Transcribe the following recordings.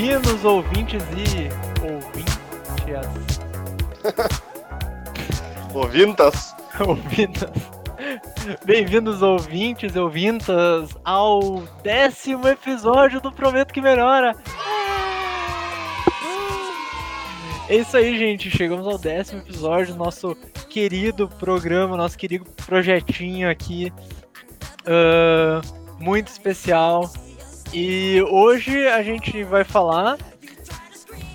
Bem-vindos, ouvintes e ouvintes. Ouvintas? ouvintas. Bem-vindos, ouvintes e ouvintas, ao décimo episódio do Prometo que Melhora. É isso aí, gente. Chegamos ao décimo episódio do nosso querido programa, nosso querido projetinho aqui. Uh, muito especial. E hoje a gente vai falar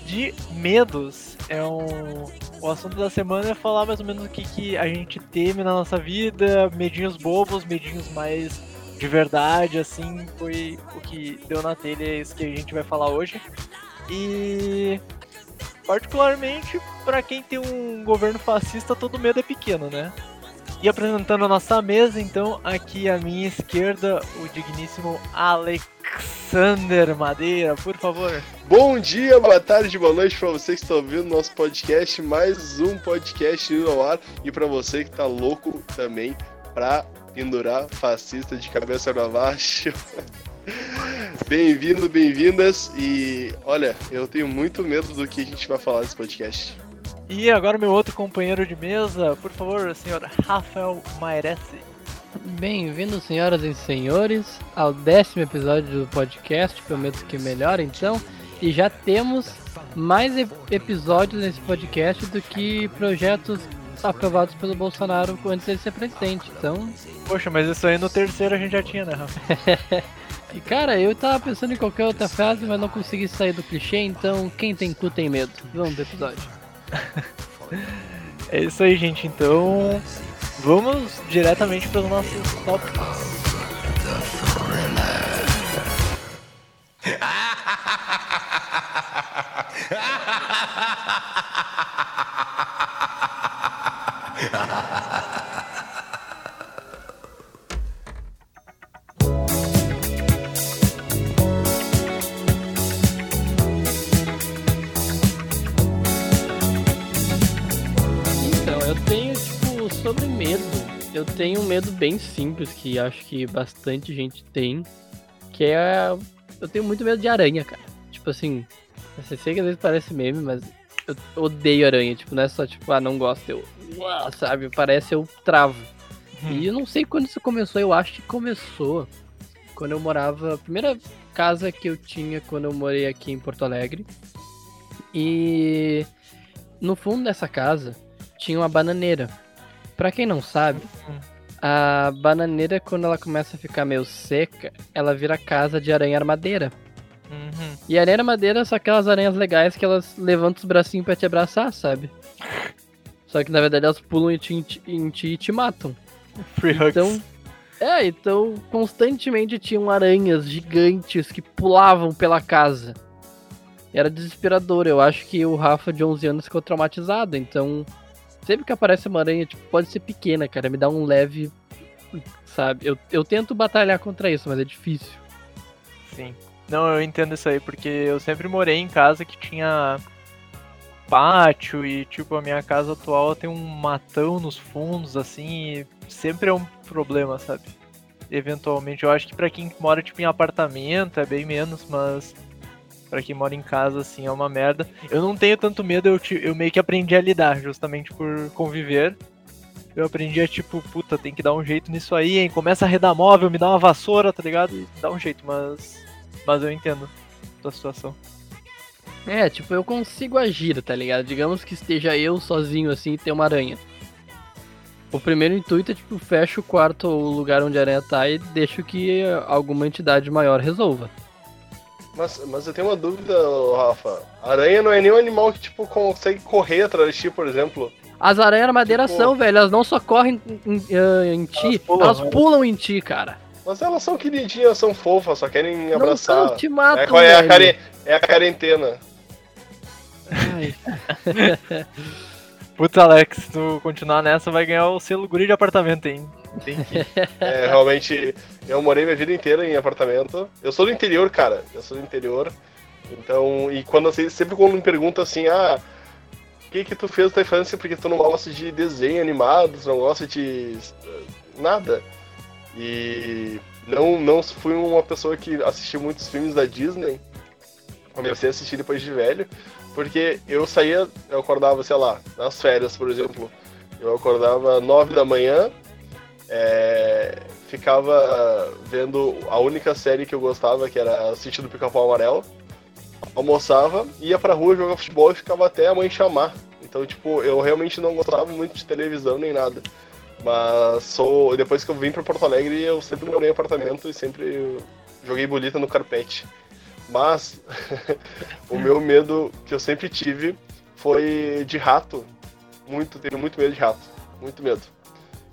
de medos. É um. O assunto da semana é falar mais ou menos o que, que a gente teme na nossa vida, medinhos bobos, medinhos mais de verdade, assim, foi o que deu na telha, é isso que a gente vai falar hoje. E particularmente para quem tem um governo fascista, todo medo é pequeno, né? E apresentando a nossa mesa, então, aqui à minha esquerda, o digníssimo Alexander Madeira, por favor. Bom dia, boa tarde, boa noite para você que está ouvindo nosso podcast, mais um podcast no ar, e para você que tá louco também para pendurar fascista de cabeça para baixo. Bem-vindo, bem-vindas, e olha, eu tenho muito medo do que a gente vai falar nesse podcast. E agora meu outro companheiro de mesa, por favor, senhor Rafael Mairesi. Bem-vindos, senhoras e senhores, ao décimo episódio do podcast, prometo que melhor então. E já temos mais episódios nesse podcast do que projetos aprovados pelo Bolsonaro antes de ser presidente, então... Poxa, mas isso aí no terceiro a gente já tinha, né, Rafa? e cara, eu tava pensando em qualquer outra frase, mas não consegui sair do clichê, então quem tem cu tem medo. Vamos pro episódio. É isso aí, gente. Então, vamos diretamente para os nossos tópicos. tenho um medo bem simples que acho que bastante gente tem, que é eu tenho muito medo de aranha, cara. Tipo assim, eu sei que às vezes parece meme, mas eu odeio aranha, tipo, não é só tipo, ah, não gosto, eu, sabe, parece eu travo. Hum. E eu não sei quando isso começou, eu acho que começou quando eu morava, a primeira casa que eu tinha quando eu morei aqui em Porto Alegre. E no fundo dessa casa tinha uma bananeira. Pra quem não sabe, a bananeira, quando ela começa a ficar meio seca, ela vira casa de aranha armadeira. Uhum. E aranha armadeira são aquelas aranhas legais que elas levantam os bracinhos pra te abraçar, sabe? Só que na verdade elas pulam em ti, em ti e te matam. Free então, hugs. É, então constantemente tinham aranhas gigantes que pulavam pela casa. Era desesperador. Eu acho que o Rafa de 11 anos ficou traumatizado, então Sempre que aparece uma aranha, tipo, pode ser pequena, cara, me dá um leve. Sabe? Eu, eu tento batalhar contra isso, mas é difícil. Sim. Não, eu entendo isso aí, porque eu sempre morei em casa que tinha pátio e, tipo, a minha casa atual tem um matão nos fundos, assim, e sempre é um problema, sabe? Eventualmente, eu acho que para quem mora, tipo, em apartamento é bem menos, mas para quem mora em casa, assim, é uma merda. Eu não tenho tanto medo, eu, eu meio que aprendi a lidar, justamente por conviver. Eu aprendi a, tipo, puta, tem que dar um jeito nisso aí, hein? Começa a arredar móvel, me dá uma vassoura, tá ligado? E dá um jeito, mas. Mas eu entendo a situação. É, tipo, eu consigo agir, tá ligado? Digamos que esteja eu sozinho assim e tem uma aranha. O primeiro intuito é, tipo, fecho o quarto ou o lugar onde a aranha tá e deixo que alguma entidade maior resolva. Mas, mas eu tenho uma dúvida, Rafa. Aranha não é nenhum animal que, tipo, consegue correr atrás de ti, por exemplo. As aranhas madeira tipo... são, velho. Elas não só correm em, em, em ti, elas pulam, elas pulam em ti, cara. Mas elas são queridinhas, são fofas, só querem abraçar. Não, te matam, é, é, a care... é a quarentena. Ai. Puta, Alex, se tu continuar nessa, vai ganhar o selo guri de apartamento, hein? É, realmente, eu morei minha vida inteira em apartamento. Eu sou do interior, cara. Eu sou do interior. Então, e quando assim, sempre quando me perguntam assim, ah, o que que tu fez na infância porque tu não gosta de desenho animado, tu não gosta de nada. E não, não fui uma pessoa que assistiu muitos filmes da Disney. comecei a assistir depois de velho, porque eu saía, eu acordava, sei lá, nas férias, por exemplo, eu acordava nove da manhã, é, ficava vendo a única série que eu gostava, que era assistir do Pica-Pau Amarelo, almoçava, ia pra rua jogar futebol e ficava até a mãe chamar. Então, tipo, eu realmente não gostava muito de televisão nem nada. Mas sou, depois que eu vim para Porto Alegre, eu sempre morei em apartamento e sempre joguei bolita no carpete. Mas o meu medo que eu sempre tive foi de rato. Muito, tenho muito medo de rato. Muito medo.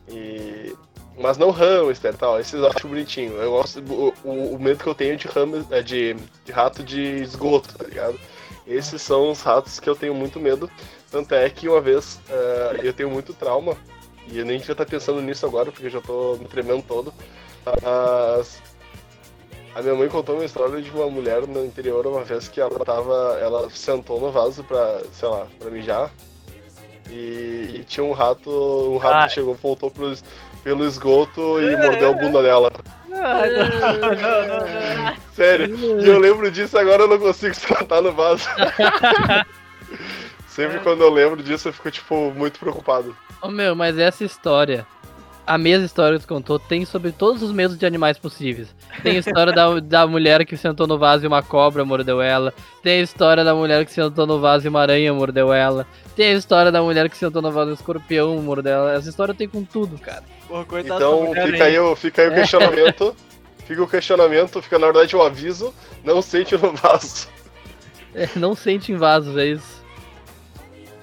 E... Mas não hamster tal, esses eu acho bonitinho. Eu gosto. O, o, o medo que eu tenho de, hamster, é de, de rato de esgoto, tá ligado? Esses são os ratos que eu tenho muito medo. Tanto é que uma vez uh, eu tenho muito trauma e eu nem devia estar pensando nisso agora, porque eu já tô me tremendo todo. Mas a minha mãe contou uma história de uma mulher no interior uma vez que ela tava. Ela sentou no vaso pra, sei lá, pra mijar. E, e tinha um rato. Um rato ah. chegou, voltou pelo, pelo esgoto e mordeu a bunda dela. Sério, e eu lembro disso agora eu não consigo tratar no vaso. Sempre quando eu lembro disso eu fico, tipo, muito preocupado. Ô oh, meu, mas essa história, a mesma história que tu contou, tem sobre todos os medos de animais possíveis. Tem a história da, da mulher que sentou no vaso e uma cobra mordeu ela. Tem a história da mulher que sentou no vaso e uma aranha mordeu ela. Tem a história da mulher que sentou no vaso e um escorpião mordeu ela. Essa história tem com tudo, cara. Porra, então fica aí, o, fica aí o questionamento. fica o questionamento, fica na verdade o aviso. Não sente no vaso. É, não sente em vasos, é isso.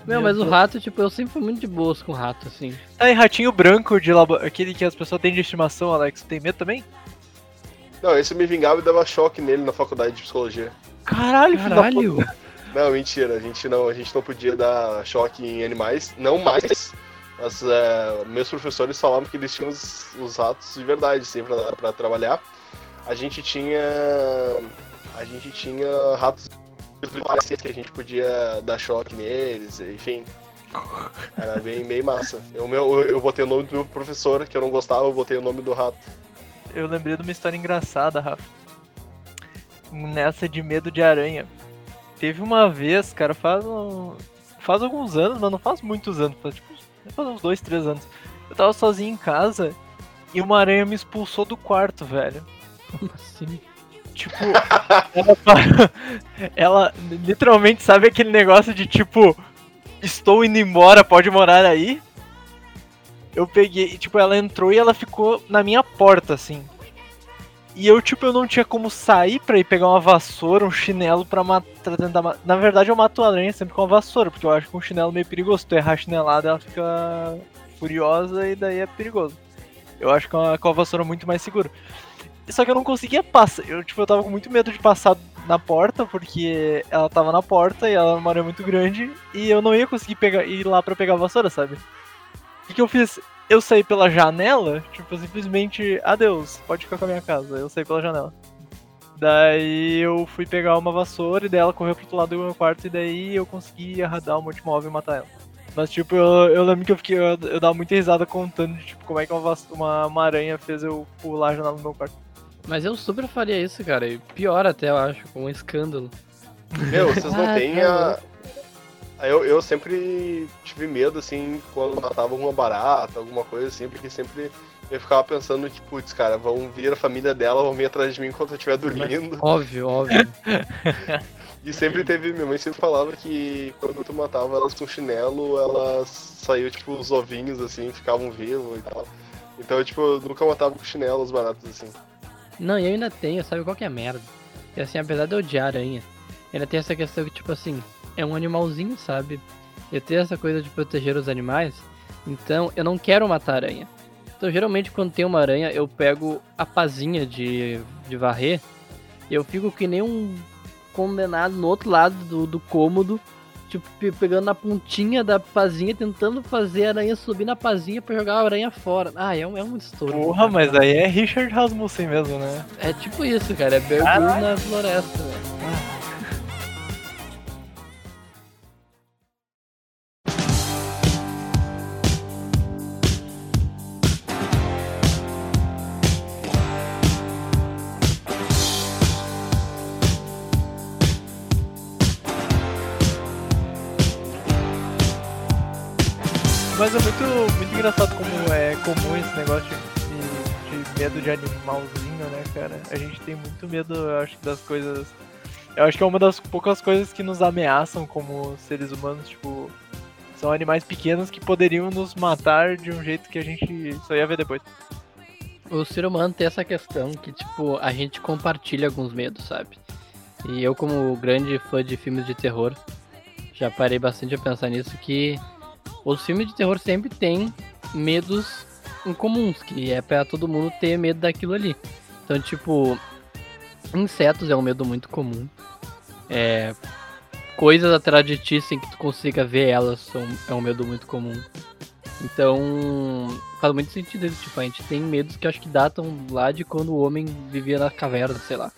Meu, mas o rato, tipo, eu sempre fui muito de boas com rato, assim. Ah, e ratinho branco de labo... aquele que as pessoas têm de estimação, Alex, tem medo também? Não, esse me vingava e dava choque nele na faculdade de psicologia. Caralho, Caralho. Não, mentira, a gente não, a gente não podia dar choque em animais, não mais. Mas é, meus professores falavam que eles tinham os, os ratos de verdade, sempre assim, para trabalhar. A gente tinha. A gente tinha ratos que a gente podia dar choque neles, enfim. Era bem, bem massa. Eu, meu, eu botei o nome do meu professor, que eu não gostava, eu botei o nome do rato. Eu lembrei de uma história engraçada, Rafa. Nessa de medo de aranha. Teve uma vez, cara, faz um, faz alguns anos, mas não faz muitos anos, faz, tipo, faz uns dois, três anos. Eu tava sozinho em casa e uma aranha me expulsou do quarto, velho. Como assim? Tipo, ela, ela literalmente sabe aquele negócio de tipo, estou indo embora, pode morar aí? Eu peguei, tipo, ela entrou e ela ficou na minha porta, assim. E eu, tipo, eu não tinha como sair pra ir pegar uma vassoura, um chinelo pra matar. Tentar, na verdade, eu mato a aranha sempre com uma vassoura, porque eu acho que um chinelo é meio perigoso. Se tu errar a chinelada, ela fica furiosa e daí é perigoso. Eu acho que com a vassoura é muito mais seguro. Só que eu não conseguia passar. Eu, tipo, eu tava com muito medo de passar na porta, porque ela tava na porta e ela era uma área muito grande. E eu não ia conseguir pegar, ir lá pra pegar a vassoura, sabe? O que, que eu fiz? Eu saí pela janela, tipo, simplesmente, adeus, pode ficar com a minha casa. Eu saí pela janela. Daí eu fui pegar uma vassoura e daí ela correu pro outro lado do meu quarto e daí eu consegui arradar o multimóvel e matar ela. Mas tipo, eu, eu lembro que eu fiquei. Eu, eu dava muita risada contando tipo, como é que uma, uma, uma aranha fez eu pular a janela do meu quarto. Mas eu super faria isso, cara. E pior até, eu acho, com um escândalo. Meu, vocês não ah, têm a. Eu, eu sempre tive medo, assim, quando matava alguma barata, alguma coisa assim, porque sempre eu ficava pensando que, putz, cara, vão vir a família dela, vão vir atrás de mim enquanto eu estiver dormindo. Óbvio, óbvio. e sempre teve, minha mãe sempre falava que quando tu matava elas com chinelo, elas saíam, tipo, os ovinhos, assim, ficavam vivos e tal. Então, tipo, eu nunca matava com chinelo os baratos, assim. Não, e eu ainda tenho, sabe qual que é a merda? E assim, apesar de eu odiar aranha, ainda tem essa questão que, tipo assim, é um animalzinho, sabe? Eu tenho essa coisa de proteger os animais, então eu não quero matar aranha. Então, geralmente, quando tem uma aranha, eu pego a pazinha de, de varrer eu fico que nem um condenado no outro lado do, do cômodo, tipo, pegando na pontinha da pazinha, tentando fazer a aranha subir na pazinha pra jogar a aranha fora. Ah, é um, é um estouro. Porra, mas aí é Richard Rasmussen mesmo, né? É tipo isso, cara. É Bear na floresta, velho. Engraçado como é comum esse negócio de, de medo de animalzinho, né, cara? A gente tem muito medo, eu acho, das coisas. Eu acho que é uma das poucas coisas que nos ameaçam como seres humanos, tipo. São animais pequenos que poderiam nos matar de um jeito que a gente só ia ver depois. O ser humano tem essa questão que, tipo, a gente compartilha alguns medos, sabe? E eu, como grande fã de filmes de terror, já parei bastante a pensar nisso, que os filmes de terror sempre têm medos incomuns, que é pra todo mundo ter medo daquilo ali. Então, tipo, insetos é um medo muito comum. É, coisas atrás de ti sem que tu consiga ver elas são, é um medo muito comum. Então, faz muito sentido isso. Tipo, a gente tem medos que acho que datam lá de quando o homem vivia na caverna, sei lá.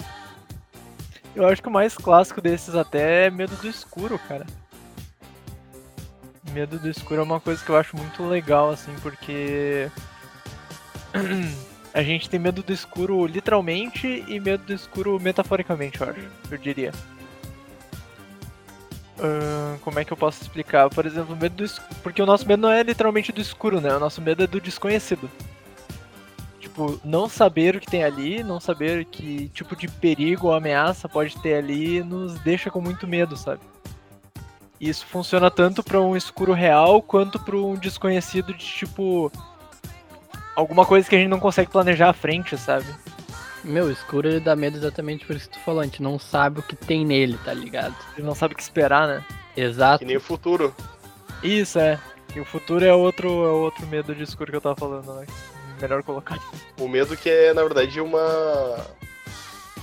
Eu acho que o mais clássico desses até é medo do escuro, cara. Medo do escuro é uma coisa que eu acho muito legal, assim, porque. A gente tem medo do escuro literalmente e medo do escuro metaforicamente, eu acho. Eu diria. Uh, como é que eu posso explicar? Por exemplo, medo do escuro. Porque o nosso medo não é literalmente do escuro, né? O nosso medo é do desconhecido. Tipo, não saber o que tem ali, não saber que tipo de perigo ou ameaça pode ter ali, nos deixa com muito medo, sabe? E isso funciona tanto para um escuro real quanto para um desconhecido de tipo alguma coisa que a gente não consegue planejar à frente, sabe? Meu, escuro ele dá medo exatamente por isso que tu falou, a gente não sabe o que tem nele, tá ligado? Ele não sabe o que esperar, né? Exato. Que nem o futuro. Isso, é. E o futuro é outro, é outro medo de escuro que eu tava falando, né? Melhor colocar. O medo que é, na verdade, uma.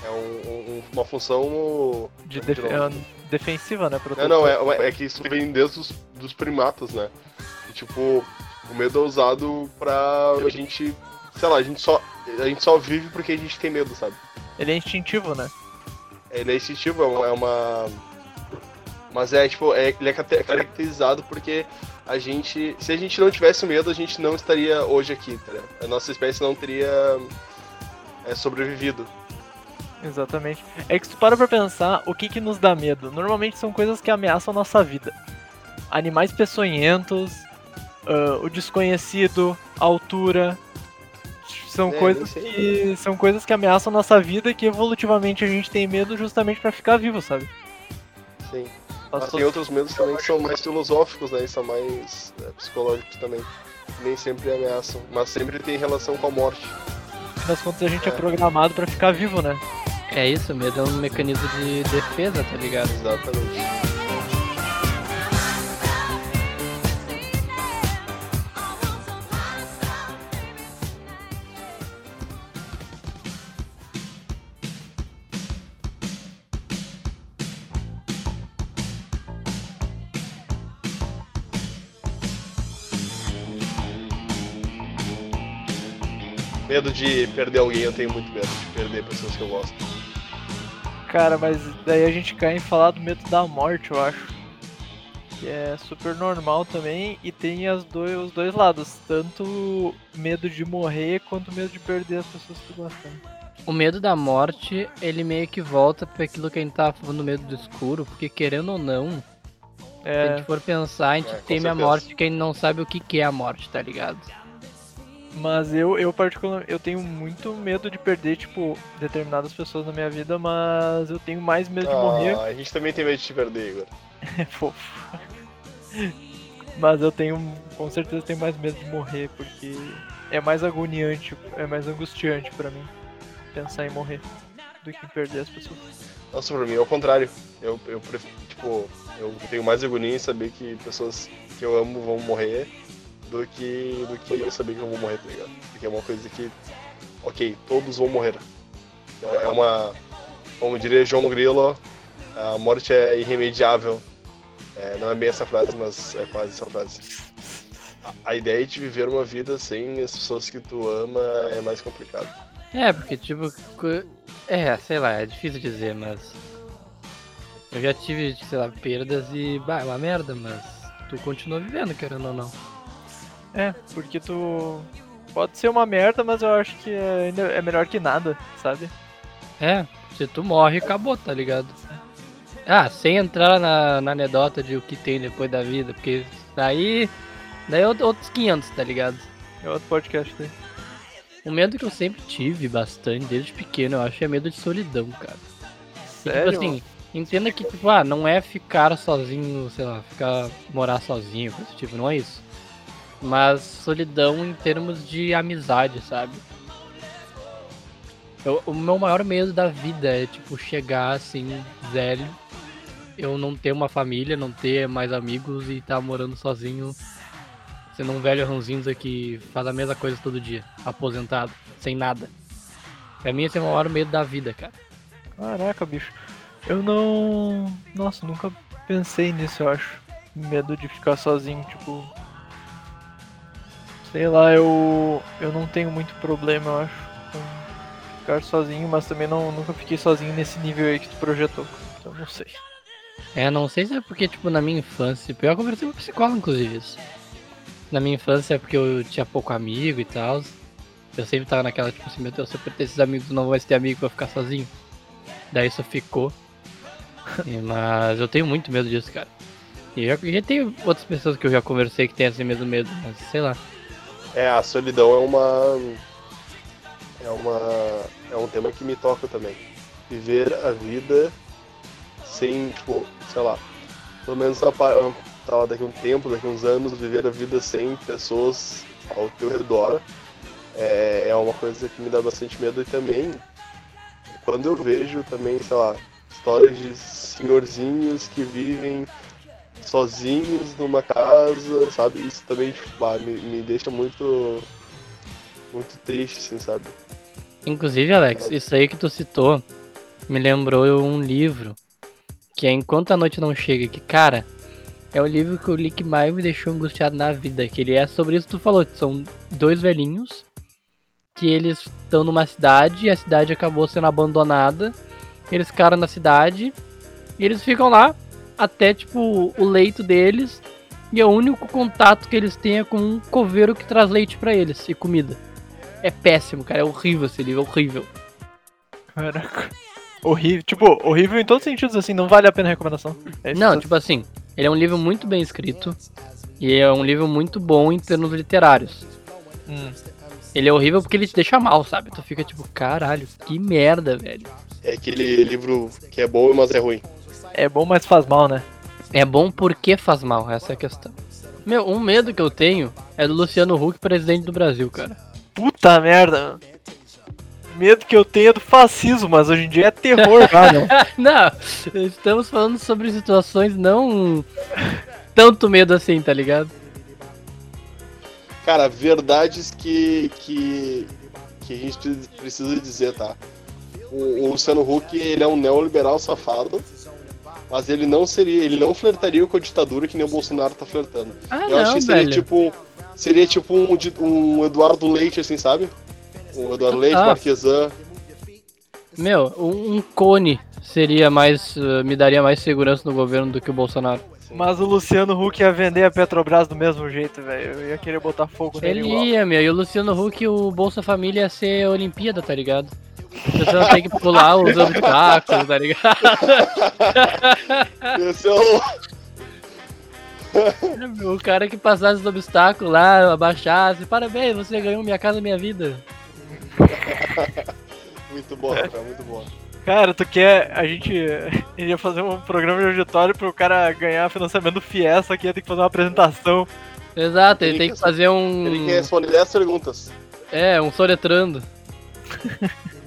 É um, um, uma função. De def... é defensiva, né? Não, não, é, é que isso vem desde os dos primatas, né? E, tipo, o medo é usado pra a gente. Sei lá, a gente só. A gente só vive porque a gente tem medo, sabe? Ele é instintivo, né? Ele é instintivo, é uma. Mas é, tipo, é, ele é caracterizado porque a gente. Se a gente não tivesse medo, a gente não estaria hoje aqui, tá A nossa espécie não teria é, sobrevivido. Exatamente. É que se tu para pra pensar, o que que nos dá medo? Normalmente são coisas que ameaçam a nossa vida. Animais peçonhentos, uh, o desconhecido, a altura. São é, coisas que são coisas que ameaçam a nossa vida e que evolutivamente a gente tem medo justamente para ficar vivo, sabe? Sim. Mas tem outros medos também que são mais filosóficos, né? E são mais é, psicológicos também. Nem sempre ameaçam, mas sempre tem relação com a morte. Nas contas a gente é, é programado para ficar vivo, né? É isso, medo é um mecanismo de defesa, tá ligado? Exatamente. Medo de perder alguém, eu tenho muito medo de perder pessoas que eu gosto. Cara, mas daí a gente cai em falar do medo da morte, eu acho. Que é super normal também e tem as dois, os dois lados, tanto medo de morrer quanto medo de perder as pessoas que gostam. O medo da morte, ele meio que volta para aquilo que a gente tava falando, medo do escuro, porque querendo ou não, é... se a gente for pensar, a gente é, teme a morte que a gente não sabe o que, que é a morte, tá ligado? Mas eu, eu particularmente, eu tenho muito medo de perder, tipo, determinadas pessoas na minha vida, mas eu tenho mais medo ah, de morrer. A gente também tem medo de te perder, Igor. É fofo. Mas eu tenho, com certeza tenho mais medo de morrer, porque é mais agoniante, é mais angustiante para mim pensar em morrer do que em perder as pessoas. Nossa, pra mim é o contrário. Eu, eu tipo, eu tenho mais agonia em saber que pessoas que eu amo vão morrer do que, do que eu saber que eu vou morrer, tá ligado? Porque é uma coisa que, ok, todos vão morrer. É uma, como diria João Grilo, a morte é irremediável. É, não é bem essa frase, mas é quase essa frase. A, ideia de viver uma vida sem as pessoas que tu ama é mais complicado. É, porque tipo, é, sei lá, é difícil dizer, mas eu já tive, sei lá, perdas e, bah, é uma merda, mas tu continua vivendo, querendo ou não. É, porque tu. Pode ser uma merda, mas eu acho que é, é melhor que nada, sabe? É, se tu morre, acabou, tá ligado? Ah, sem entrar na, na anedota de o que tem depois da vida, porque aí Daí é outros 500, tá ligado? É outro podcast daí. O medo que eu sempre tive bastante, desde pequeno, eu acho, é medo de solidão, cara. E, Sério? tipo assim, entenda que, tipo, ah, não é ficar sozinho, sei lá, ficar, morar sozinho, coisa tipo, não é isso. Mas solidão em termos de amizade, sabe? Eu- o meu maior medo da vida é, tipo, chegar assim, velho, eu não ter uma família, não ter mais amigos e estar morando sozinho, sendo um velho ranzinza que faz a mesma coisa todo dia, aposentado, sem nada. Pra mim esse é o maior medo da vida, cara. Caraca, bicho. Eu não. Nossa, nunca pensei nisso, eu acho. Medo de ficar sozinho, tipo. Sei lá, eu. Eu não tenho muito problema, eu acho. Com ficar sozinho, mas também não, nunca fiquei sozinho nesse nível aí que tu projetou. Então não sei. É, não sei se é porque, tipo, na minha infância, eu conversei com o psicólogo, inclusive, isso. Na minha infância é porque eu tinha pouco amigo e tal. Eu sempre tava naquela, tipo assim, meu Deus, se eu perder esses amigos, não mais ter amigo, vou ficar sozinho. Daí isso ficou. E, Mas eu tenho muito medo disso, cara. E já, já tem outras pessoas que eu já conversei que têm esse mesmo medo, mas sei lá. É, a solidão é uma. É uma. É um tema que me toca também. Viver a vida sem, tipo, sei lá. Pelo menos a tá, daqui a um tempo, daqui a uns anos, viver a vida sem pessoas ao teu redor é, é uma coisa que me dá bastante medo e também quando eu vejo também, sei lá, histórias de senhorzinhos que vivem sozinhos numa casa, sabe? Isso também tipo, ah, me, me deixa muito muito triste, assim, sabe? Inclusive, Alex, isso aí que tu citou me lembrou um livro que é Enquanto a Noite Não Chega, que, cara, é o livro que eu li que mais me deixou angustiado na vida, que ele é sobre isso que tu falou, que são dois velhinhos que eles estão numa cidade e a cidade acabou sendo abandonada. Eles ficaram na cidade e eles ficam lá até, tipo, o leito deles e o único contato que eles têm é com um coveiro que traz leite pra eles e comida. É péssimo, cara. É horrível esse livro, é horrível. Caraca. Horrível. Tipo, horrível em todos os sentidos, assim, não vale a pena a recomendação. É Não, tipo assim, ele é um livro muito bem escrito. E é um livro muito bom em termos literários. Hum. Ele é horrível porque ele te deixa mal, sabe? Tu fica tipo, caralho, que merda, velho. É aquele livro que é bom, mas é ruim. É bom, mas faz mal, né? É bom porque faz mal, essa é a questão. Meu, um medo que eu tenho é do Luciano Huck, presidente do Brasil, cara. Puta merda. Medo que eu tenho é do fascismo, mas hoje em dia é terror já, né? Não, estamos falando sobre situações não tanto medo assim, tá ligado? Cara, verdades que, que, que a gente pre- precisa dizer, tá? O, o Luciano Huck, ele é um neoliberal safado, mas ele não seria, ele não flertaria com a ditadura que nem o Bolsonaro tá flertando. Ah, Eu acho não, que seria velho. tipo, seria tipo um, um Eduardo Leite, assim, sabe? Um Eduardo Leite, Ah. Marquesan. Meu, um cone seria mais. eh, me daria mais segurança no governo do que o Bolsonaro. Mas o Luciano Huck ia vender a Petrobras do mesmo jeito, velho. Eu ia querer botar fogo nele Ele igual. ia, meu, e o Luciano Huck, o Bolsa Família ia ser Olimpíada, tá ligado? As pessoas têm que pular os obstáculos, tá ligado? Esse é o... O cara que passasse os obstáculos lá, abaixasse, parabéns, você ganhou Minha Casa Minha Vida. Muito bom, cara, muito bom. Cara, tu quer. A gente iria fazer um programa de auditório pro cara ganhar financiamento do FIES, só que ia ter que fazer uma apresentação. Exato, ele Ele tem que fazer um. Ele quer responder 10 perguntas. É, um soletrando.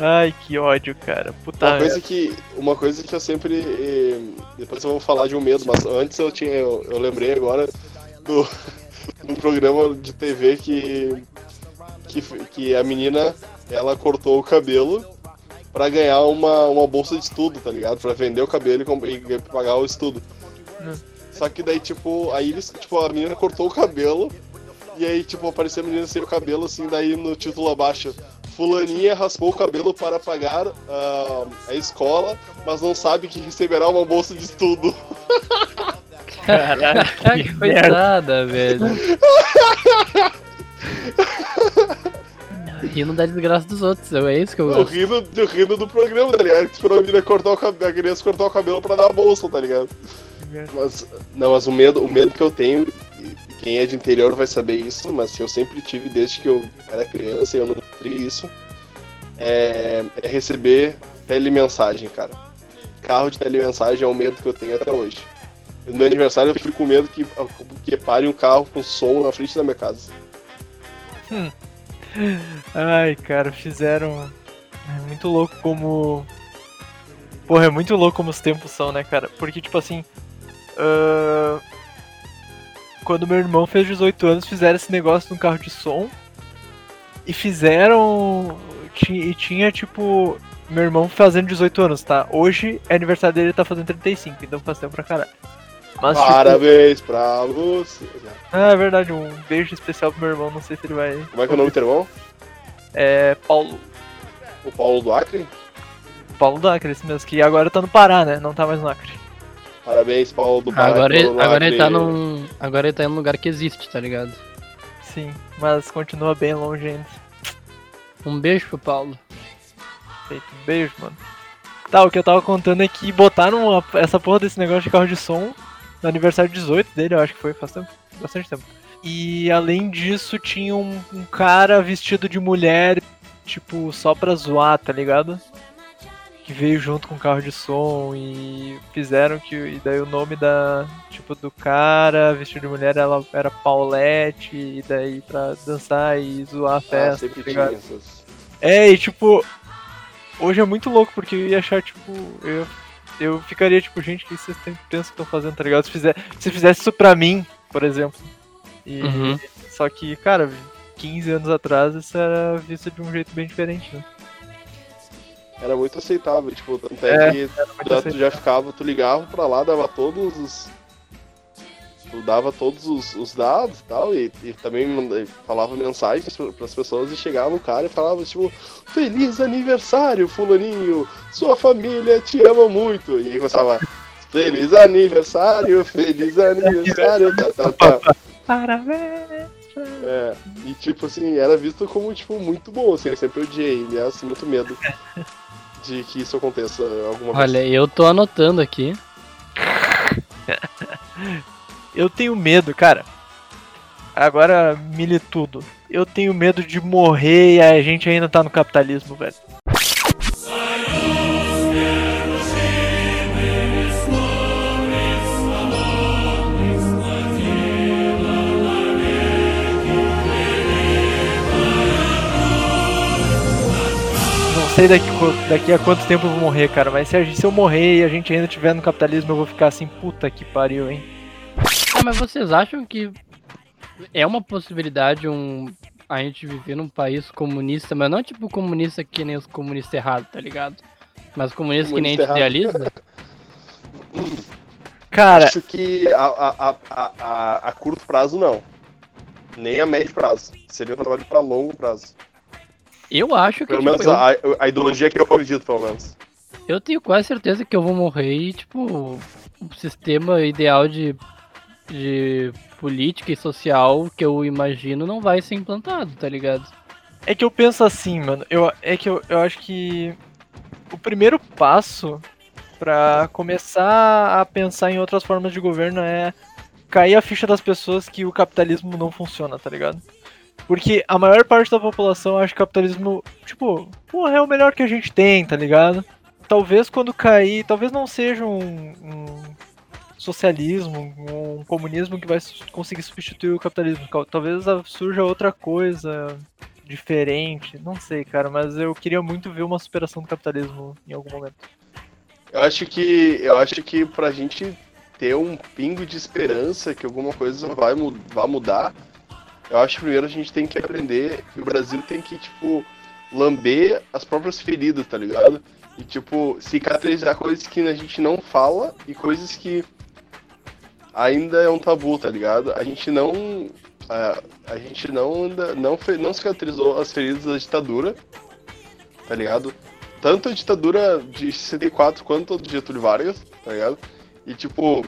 Ai, que ódio, cara. Puta Uma coisa merda. que, uma coisa que eu sempre. Depois eu vou falar de um medo, mas antes eu tinha. Eu, eu lembrei agora do, do programa de TV que, que. que a menina ela cortou o cabelo pra ganhar uma, uma bolsa de estudo, tá ligado? Pra vender o cabelo e, e pagar o estudo. Hum. Só que daí, tipo, aí eles, tipo, a menina cortou o cabelo e aí, tipo, apareceu a menina sem o cabelo, assim, daí no título abaixo. Fulaninha raspou o cabelo para pagar ah, a escola, mas não sabe que receberá uma bolsa de estudo. Caralho, Ah, que coitada, velho. Rindo da desgraça dos outros, é isso que eu Eu gosto. rindo, eu rindo do programa, tá ligado? Que esperou a menina cortar o cabelo, a criança cortar o cabelo pra dar a bolsa, tá ligado? Mas, não, mas o medo, o medo que eu tenho, quem é de interior vai saber isso, mas eu sempre tive desde que eu era criança e eu nutri isso. É, é receber telemensagem, cara. Carro de telemensagem é o medo que eu tenho até hoje. No meu aniversário eu fico com medo que, que pare um carro com som na frente da minha casa. Ai, cara, fizeram. É muito louco como. Porra, é muito louco como os tempos são, né, cara? Porque, tipo assim. Uh... Quando meu irmão fez 18 anos, fizeram esse negócio de um carro de som. E fizeram. E tinha, tipo. Meu irmão fazendo 18 anos, tá? Hoje é aniversário dele, ele tá fazendo 35, então faz tempo pra caralho. Mas, tipo, Parabéns tipo... pra você. Ah, é verdade, um beijo especial pro meu irmão, não sei se ele vai. Como é que é o nome do teu irmão? É. Paulo. O Paulo do Acre? Paulo do Acre, esse mesmo, que agora tá no Pará, né? Não tá mais no Acre. Parabéns, Paulo do Pará. Agora, ele, agora ele tá num. Agora ele tá em um lugar que existe, tá ligado? Sim, mas continua bem longe ainda. Um beijo pro Paulo. Feito, um beijo, mano. Tá, o que eu tava contando é que botaram uma, essa porra desse negócio de carro de som no aniversário 18 dele, eu acho que foi, faz tempo, bastante tempo. E além disso, tinha um, um cara vestido de mulher, tipo, só pra zoar, tá ligado? Que veio junto com o carro de som e fizeram que. E daí o nome da. Tipo, do cara vestido de mulher ela era Paulette, e daí pra dançar e zoar a ah, festa. Ah, sempre É, e tipo. Hoje é muito louco porque eu ia achar, tipo. Eu eu ficaria tipo, gente, o que vocês pensam que estão fazendo, tá ligado? Se, fizer, se fizesse isso pra mim, por exemplo. E, uhum. Só que, cara, 15 anos atrás isso era visto de um jeito bem diferente, né? Era muito aceitável, tipo, tanto é, é que tu já ficava, tu ligava pra lá, dava todos os tu dava todos os, os dados e tal, e, e também falava mensagens para as pessoas e chegava o cara e falava, tipo, Feliz aniversário, fulaninho! Sua família te ama muito! E aí começava, Feliz aniversário, feliz aniversário, tá, tá, tá. Parabéns! É, e tipo assim, era visto como, tipo, muito bom, assim, eu sempre odiei, assim, muito medo de que isso aconteça alguma vez. Olha, eu tô anotando aqui. Eu tenho medo, cara. Agora, mile tudo. Eu tenho medo de morrer e a gente ainda tá no capitalismo, velho. Sei daqui, daqui a quanto tempo eu vou morrer, cara, mas se, a, se eu morrer e a gente ainda estiver no capitalismo, eu vou ficar assim, puta que pariu, hein? Ah, mas vocês acham que é uma possibilidade um a gente viver num país comunista, mas não tipo comunista que nem os comunistas errados, tá ligado? Mas comunista, que nem a gente idealiza? Cara. Acho que a, a, a, a, a curto prazo não. Nem a médio prazo. Seria um trabalho para longo prazo. Eu acho que. Pelo tipo, menos eu... a, a ideologia que eu acredito, pelo menos. Eu tenho quase certeza que eu vou morrer e, tipo, o sistema ideal de de política e social que eu imagino não vai ser implantado, tá ligado? É que eu penso assim, mano. Eu, é que eu, eu acho que o primeiro passo para começar a pensar em outras formas de governo é cair a ficha das pessoas que o capitalismo não funciona, tá ligado? Porque a maior parte da população acha que o capitalismo, tipo, porra, é o melhor que a gente tem, tá ligado? Talvez quando cair, talvez não seja um, um socialismo, um comunismo que vai conseguir substituir o capitalismo. Talvez surja outra coisa diferente, não sei, cara, mas eu queria muito ver uma superação do capitalismo em algum momento. Eu acho que eu acho que pra gente ter um pingo de esperança que alguma coisa vai, vai mudar, eu acho que primeiro a gente tem que aprender o Brasil tem que, tipo, lamber as próprias feridas, tá ligado? E, tipo, cicatrizar coisas que a gente não fala e coisas que ainda é um tabu, tá ligado? A gente não. A, a gente não, ainda, não, não cicatrizou as feridas da ditadura, tá ligado? Tanto a ditadura de 64 quanto a do Getúlio Vargas, tá ligado? E tipo,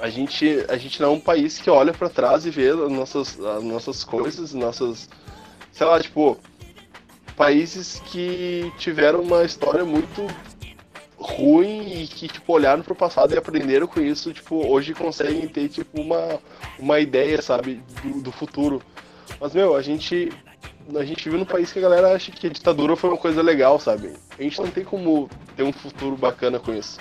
a gente, a gente não é um país que olha para trás e vê as nossas, as nossas coisas, nossas. Sei lá, tipo, países que tiveram uma história muito ruim e que, tipo, olharam pro passado e aprenderam com isso, tipo, hoje conseguem ter, tipo, uma, uma ideia, sabe, do, do futuro. Mas, meu, a gente. A gente vive num país que a galera acha que a ditadura foi uma coisa legal, sabe? A gente não tem como ter um futuro bacana com isso.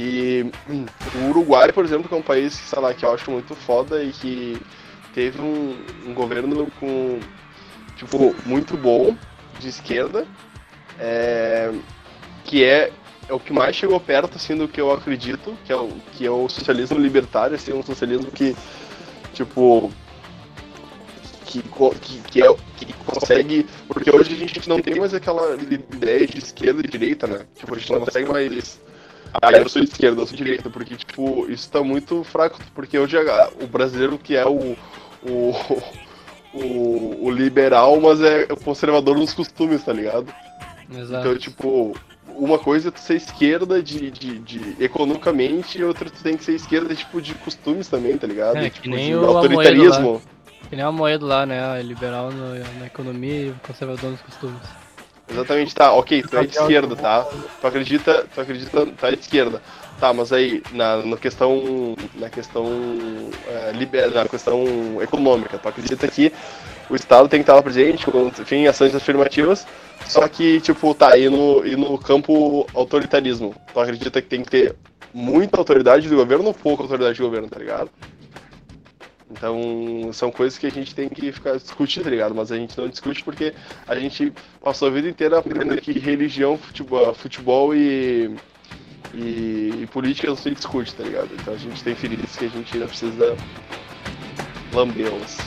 E hum, o Uruguai, por exemplo, que é um país, sei lá, que eu acho muito foda e que teve um, um governo com, tipo, muito bom, de esquerda, é, que é, é o que mais chegou perto, assim, do que eu acredito, que é o, que é o socialismo libertário, assim, um socialismo que, tipo, que, que, que, é, que consegue. Porque hoje a gente não tem mais aquela ideia de esquerda e direita, né? Tipo, a gente não consegue mais. Ah, eu sou esquerda, eu sou direita, porque, tipo, isso tá muito fraco, porque hoje o brasileiro que é o. o, o, o liberal, mas é conservador nos costumes, tá ligado? Exato. Então, tipo, uma coisa é tu ser esquerda de, de, de, economicamente e outra tu tem que ser esquerda tipo de costumes também, tá ligado? É, tipo, que nem o autoritarismo. Que nem a moeda lá, né? Liberal no, na economia e conservador nos costumes. Exatamente, tá, ok, tu é de esquerda, tá? Tu acredita, tu acredita, tu é de esquerda. Tá, mas aí, na, na questão. Na questão. É, liber, na questão econômica, tu acredita que o Estado tem que estar lá presente, com, enfim, ações afirmativas, só que, tipo, tá, e no, e no campo autoritarismo, tu acredita que tem que ter muita autoridade do governo ou pouca autoridade do governo, tá ligado? Então, são coisas que a gente tem que ficar discutindo, tá ligado? Mas a gente não discute porque a gente passou a vida inteira aprendendo que religião, futebol, futebol e, e, e política não se discute, tá ligado? Então a gente tem feridas que a gente ainda precisa lambê-las.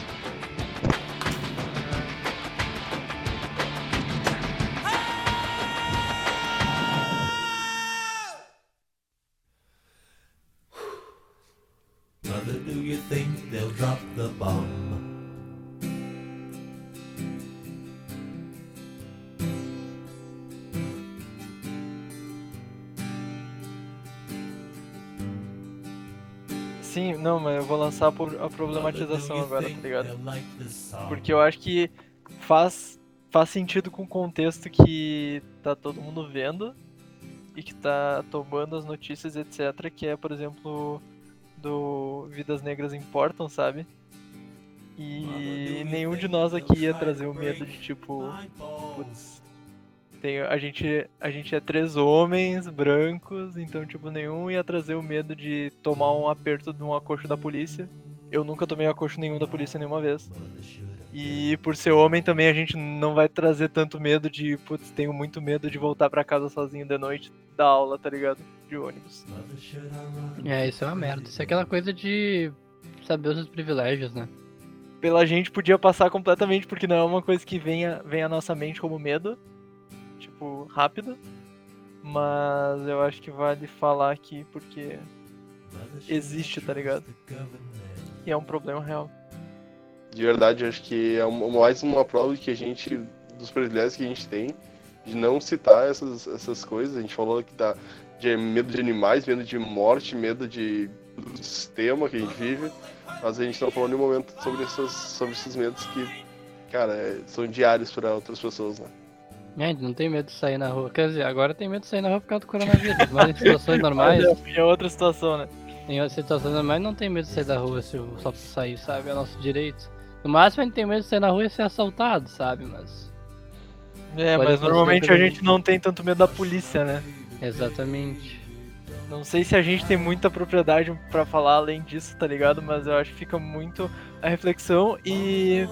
A problematização agora, tá ligado? Porque eu acho que faz, faz sentido com o contexto que tá todo mundo vendo e que tá tomando as notícias, etc. Que é, por exemplo, do Vidas Negras Importam, sabe? E nenhum de nós aqui ia trazer o medo de tipo. Putz, tem, a, gente, a gente é três homens brancos, então, tipo, nenhum ia trazer o medo de tomar um aperto de um acocho da polícia. Eu nunca tomei acocho nenhum da polícia nenhuma vez. E por ser homem também a gente não vai trazer tanto medo de, putz, tenho muito medo de voltar para casa sozinho de noite da aula, tá ligado? De ônibus. É, isso é uma merda. Isso é aquela coisa de saber os seus privilégios, né? Pela gente podia passar completamente, porque não é uma coisa que vem, vem à nossa mente como medo tipo, rápida. Mas eu acho que vale falar aqui porque existe, tá ligado? E é um problema real. De verdade, acho que é mais uma prova que a gente, dos privilégios que a gente tem, de não citar essas, essas coisas. A gente falou que tá de medo de animais, medo de morte, medo de, do sistema que a gente vive, mas a gente não falou em nenhum momento sobre, essas, sobre esses medos que, cara, é, são diários para outras pessoas, né? É, a gente não tem medo de sair na rua. Quer dizer, agora tem medo de sair na rua por causa do coronavírus. Mas em situações normais. É outra situação, né? Em outras situações normais não tem medo de sair da rua se, só pra sair, sabe? É nosso direito. No máximo a gente tem medo de sair na rua e ser assaltado, sabe? Mas. É, Pode mas normalmente a gente não tem tanto medo da polícia, né? Exatamente. Não sei se a gente tem muita propriedade para falar além disso, tá ligado? Mas eu acho que fica muito a reflexão e.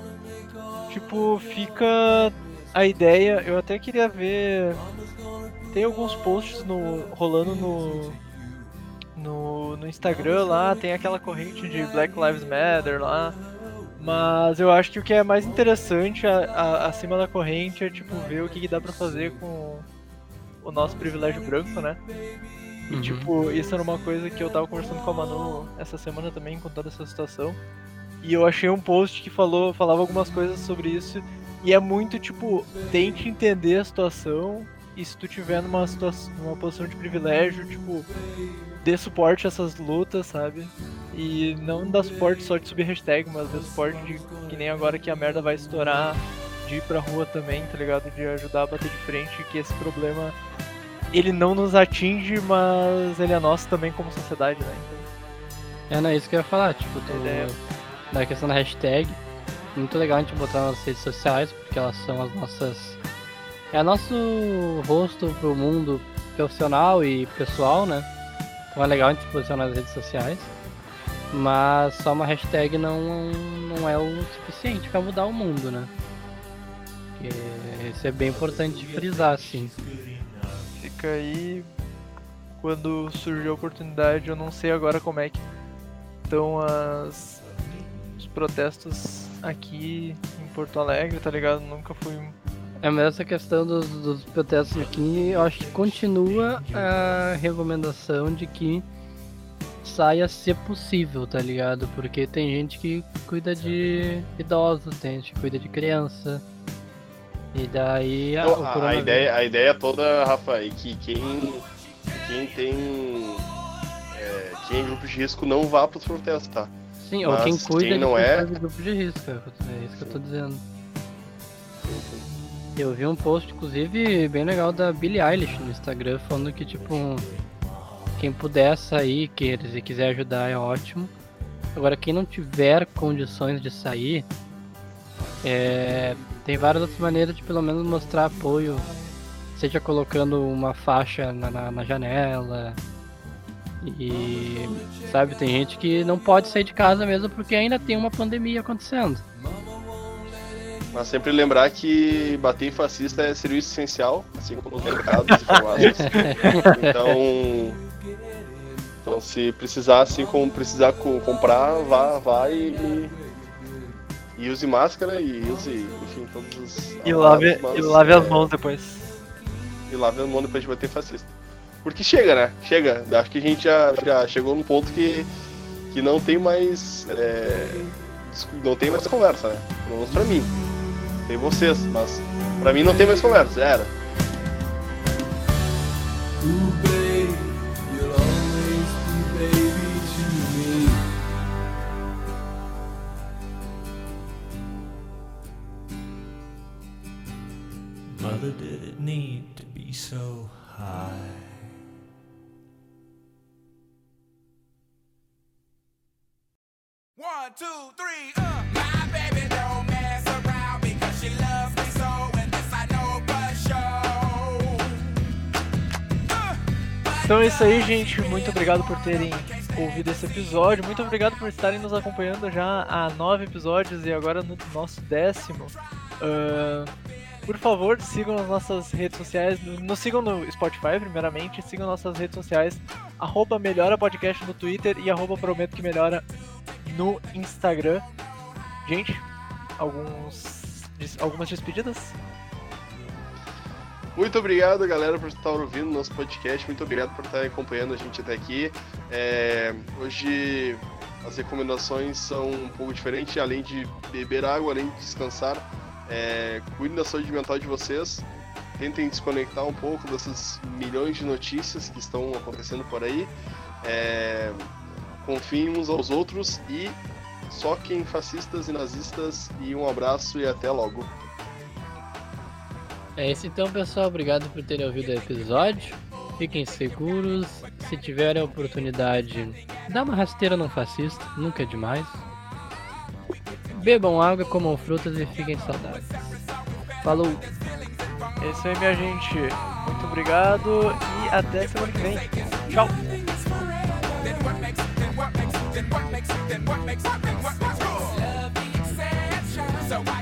Tipo, fica a ideia, eu até queria ver. Tem alguns posts no, rolando no, no, no Instagram lá, tem aquela corrente de Black Lives Matter lá. Mas eu acho que o que é mais interessante a, a, acima da corrente é tipo ver o que, que dá pra fazer com o nosso privilégio branco, né? E uhum. tipo, isso era uma coisa que eu tava conversando com a Manu essa semana também com toda essa situação. E eu achei um post que falou, falava algumas coisas sobre isso e é muito tipo, tente entender a situação e se tu tiver numa situação, numa posição de privilégio, tipo, dê suporte a essas lutas, sabe? E não dá suporte só de subir hashtag, mas dê suporte de que nem agora que a merda vai estourar, de ir pra rua também, tá ligado? De ajudar a bater de frente, que esse problema ele não nos atinge, mas ele é nosso também como sociedade, né? Então... É, não, é isso que eu ia falar, tipo, tu, é... da questão da hashtag, muito legal a gente botar nas redes sociais, porque elas são as nossas. É nosso rosto pro mundo profissional e pessoal, né? Então é legal a gente posicionar nas redes sociais. Mas só uma hashtag não, não é o suficiente para mudar o mundo, né? isso é bem importante frisar, assim. Fica aí. Quando surgiu a oportunidade, eu não sei agora como é que estão as, os protestos aqui em Porto Alegre, tá ligado? Nunca fui. É, mas essa questão dos, dos protestos aqui, eu acho que continua a recomendação de que saia se possível, tá ligado? Porque tem gente que cuida de idosos, tem gente que cuida de criança. E daí a, então, a, a ideia, a ideia toda, Rafa, é que quem, quem tem. É, quem é grupo de risco não vá para os protestos, tá? Sim, ou quem cuida quem não é... grupo de risco, é isso que eu tô dizendo. Eu vi um post, inclusive, bem legal da Billie Eilish no Instagram, falando que, tipo, quem puder sair que, e quiser ajudar é ótimo. Agora, quem não tiver condições de sair, é, tem várias outras maneiras de pelo menos mostrar apoio, seja colocando uma faixa na, na, na janela. E sabe, tem gente que não pode sair de casa mesmo porque ainda tem uma pandemia acontecendo. Mas sempre lembrar que bater em fascista é serviço essencial, assim como os mercados e farmácias. então, então, se precisar, assim como precisar comprar, vá, vá e, e use máscara e use, enfim, todos os. E lave, mas, e lave as mãos depois. E lave as mãos depois de bater fascista. Porque chega, né? Chega. Acho que a gente já, já chegou num ponto que, que não tem mais. É, não tem mais conversa, né? Pelo menos pra mim. Tem vocês, mas pra mim não tem mais conversa, era. Mother, need to be so high? Uh. Uh, então é isso aí, gente. Muito obrigado por terem ouvido esse episódio. Muito obrigado por estarem nos acompanhando já há nove episódios e agora no nosso décimo. Uh, por favor, sigam as nossas redes sociais. Nos sigam no Spotify, primeiramente. Sigam nossas redes sociais. Arroba Melhora Podcast no Twitter e arroba Prometo Que Melhora no Instagram. Gente, alguns, algumas despedidas? Muito obrigado, galera, por estar ouvindo nosso podcast. Muito obrigado por estar acompanhando a gente até aqui. É, hoje as recomendações são um pouco diferentes. Além de beber água, além de descansar, é, cuidem da saúde mental de vocês. Tentem desconectar um pouco dessas milhões de notícias que estão acontecendo por aí. É, confiem uns aos outros e soquem fascistas e nazistas. E um abraço e até logo. É isso então, pessoal. Obrigado por terem ouvido o episódio. Fiquem seguros. Se tiverem a oportunidade, dá uma rasteira no fascista. Nunca é demais. Bebam água, comam frutas e fiquem saudáveis. Falou! É isso aí, minha gente. Muito obrigado e até semana que vem. Tchau! then what makes, then what makes, then what makes good? Love the exception. So I